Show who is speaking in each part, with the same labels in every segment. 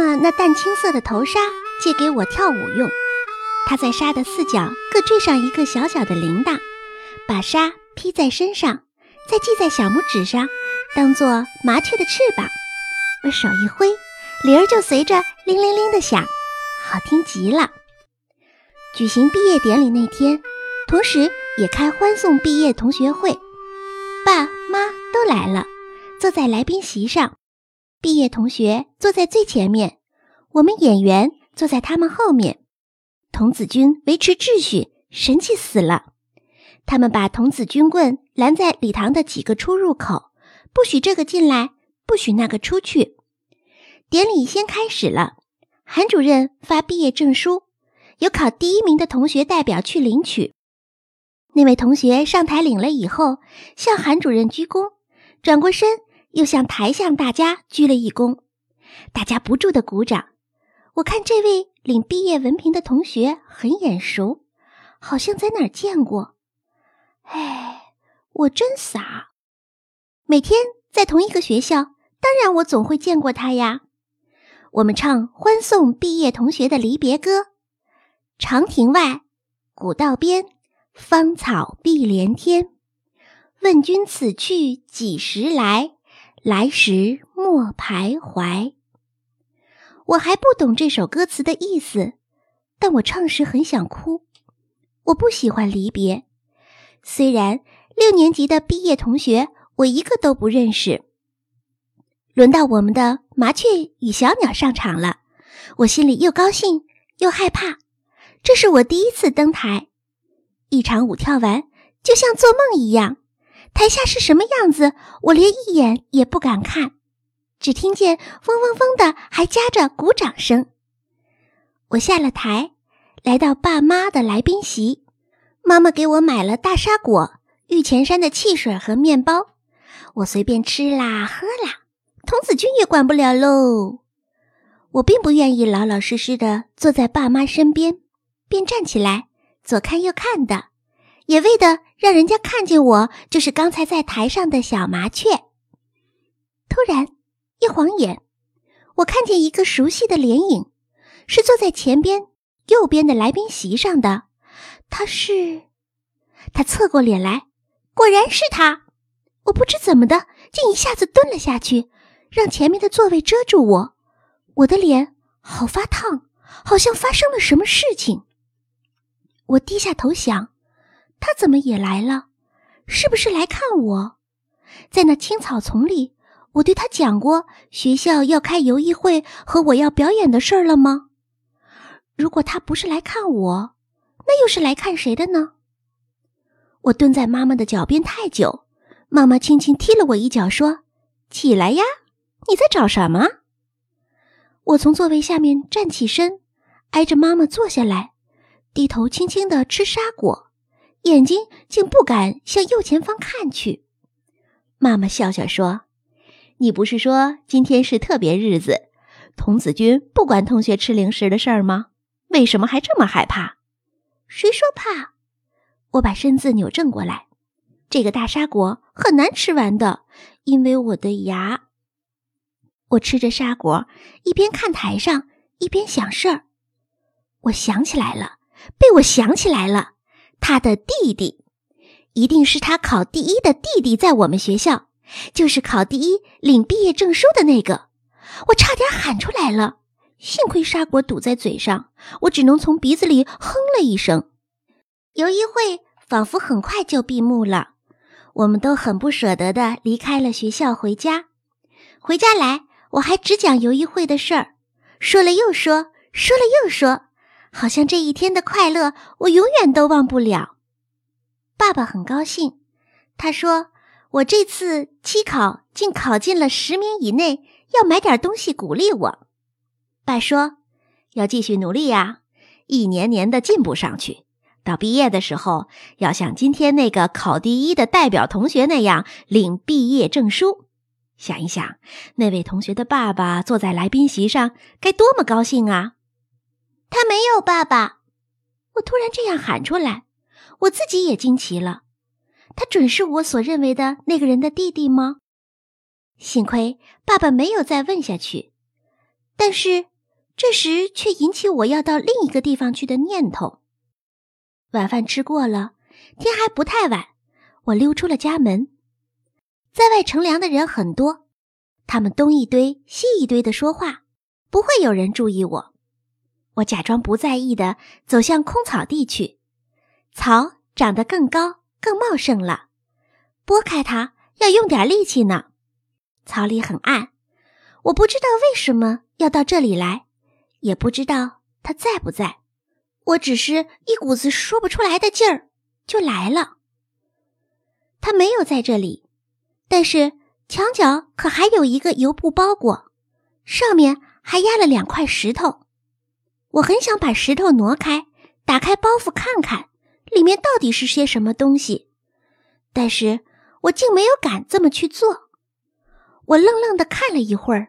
Speaker 1: 妈那淡青色的头纱借给我跳舞用，她在纱的四角各缀上一个小小的铃铛，把纱披在身上，再系在小拇指上，当做麻雀的翅膀。我手一挥，铃儿就随着铃铃铃的响，好听极了。举行毕业典礼那天，同时也开欢送毕业同学会，爸妈都来了，坐在来宾席上。毕业同学坐在最前面，我们演员坐在他们后面。童子军维持秩序，神气死了。他们把童子军棍拦在礼堂的几个出入口，不许这个进来，不许那个出去。典礼先开始了，韩主任发毕业证书，有考第一名的同学代表去领取。那位同学上台领了以后，向韩主任鞠躬，转过身。又向台下大家鞠了一躬，大家不住的鼓掌。我看这位领毕业文凭的同学很眼熟，好像在哪儿见过。哎，我真傻！每天在同一个学校，当然我总会见过他呀。我们唱欢送毕业同学的离别歌：长亭外，古道边，芳草碧连天。问君此去几时来？来时莫徘徊。我还不懂这首歌词的意思，但我唱时很想哭。我不喜欢离别，虽然六年级的毕业同学我一个都不认识。轮到我们的麻雀与小鸟上场了，我心里又高兴又害怕。这是我第一次登台，一场舞跳完，就像做梦一样。台下是什么样子，我连一眼也不敢看，只听见嗡嗡嗡的，还夹着鼓掌声。我下了台，来到爸妈的来宾席，妈妈给我买了大沙果、玉泉山的汽水和面包，我随便吃啦喝啦，童子军也管不了喽。我并不愿意老老实实的坐在爸妈身边，便站起来左看右看的。也为的让人家看见我就是刚才在台上的小麻雀。突然一晃眼，我看见一个熟悉的脸影，是坐在前边右边的来宾席上的。他是，他侧过脸来，果然是他。我不知怎么的，竟一下子蹲了下去，让前面的座位遮住我。我的脸好发烫，好像发生了什么事情。我低下头想。他怎么也来了？是不是来看我？在那青草丛里，我对他讲过学校要开游艺会和我要表演的事儿了吗？如果他不是来看我，那又是来看谁的呢？我蹲在妈妈的脚边太久，妈妈轻轻踢了我一脚，说：“起来呀，你在找什么？”我从座位下面站起身，挨着妈妈坐下来，低头轻轻的吃沙果。眼睛竟不敢向右前方看去。妈妈笑笑说：“你不是说今天是特别日子，童子军不管同学吃零食的事儿吗？为什么还这么害怕？”谁说怕？我把身子扭正过来。这个大沙果很难吃完的，因为我的牙。我吃着沙果，一边看台上，一边想事儿。我想起来了，被我想起来了。他的弟弟，一定是他考第一的弟弟，在我们学校，就是考第一领毕业证书的那个。我差点喊出来了，幸亏沙果堵在嘴上，我只能从鼻子里哼了一声。游艺会仿佛很快就闭幕了，我们都很不舍得的离开了学校回家。回家来，我还只讲游艺会的事儿，说了又说，说了又说。好像这一天的快乐，我永远都忘不了。爸爸很高兴，他说：“我这次期考竟考进了十名以内，要买点东西鼓励我。”爸说：“要继续努力呀，一年年的进步上去，到毕业的时候，要像今天那个考第一的代表同学那样领毕业证书。想一想，那位同学的爸爸坐在来宾席上，该多么高兴啊！”他没有爸爸，我突然这样喊出来，我自己也惊奇了。他准是我所认为的那个人的弟弟吗？幸亏爸爸没有再问下去。但是这时却引起我要到另一个地方去的念头。晚饭吃过了，天还不太晚，我溜出了家门。在外乘凉的人很多，他们东一堆西一堆的说话，不会有人注意我。我假装不在意的走向空草地去，草长得更高更茂盛了，拨开它要用点力气呢。草里很暗，我不知道为什么要到这里来，也不知道他在不在。我只是一股子说不出来的劲儿，就来了。他没有在这里，但是墙角可还有一个油布包裹，上面还压了两块石头。我很想把石头挪开，打开包袱看看里面到底是些什么东西，但是我竟没有敢这么去做。我愣愣的看了一会儿，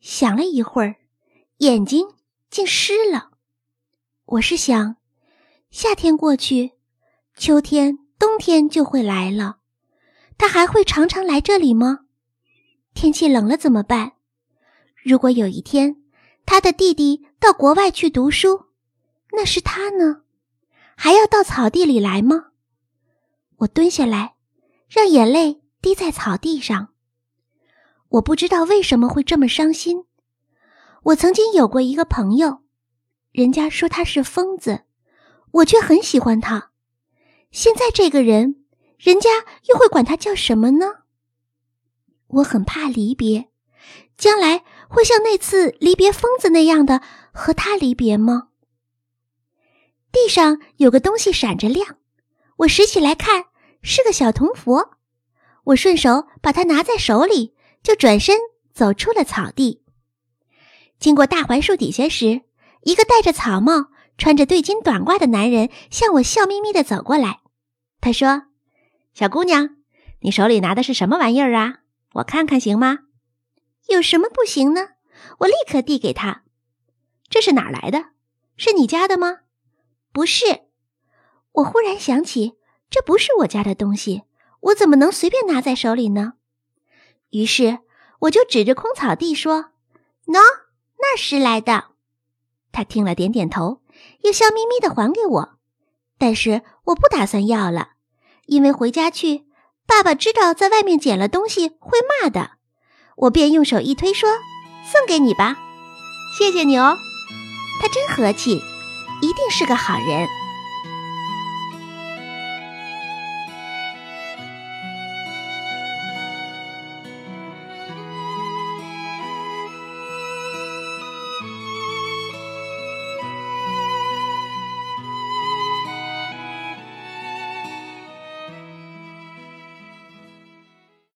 Speaker 1: 想了一会儿，眼睛竟湿了。我是想，夏天过去，秋天、冬天就会来了。他还会常常来这里吗？天气冷了怎么办？如果有一天他的弟弟到国外去读书，那是他呢，还要到草地里来吗？我蹲下来，让眼泪滴在草地上。我不知道为什么会这么伤心。我曾经有过一个朋友。人家说他是疯子，我却很喜欢他。现在这个人，人家又会管他叫什么呢？我很怕离别，将来会像那次离别疯子那样的和他离别吗？地上有个东西闪着亮，我拾起来看，是个小铜佛。我顺手把它拿在手里，就转身走出了草地。经过大槐树底下时。一个戴着草帽、穿着对襟短褂的男人向我笑眯眯地走过来。他说：“小姑娘，你手里拿的是什么玩意儿啊？我看看行吗？有什么不行呢？”我立刻递给他：“这是哪来的？是你家的吗？”“不是。”我忽然想起，这不是我家的东西，我怎么能随便拿在手里呢？于是我就指着空草地说：“喏，那是来的。”他听了，点点头，又笑眯眯的还给我。但是我不打算要了，因为回家去，爸爸知道在外面捡了东西会骂的。我便用手一推，说：“送给你吧，谢谢你哦。”他真和气，一定是个好人。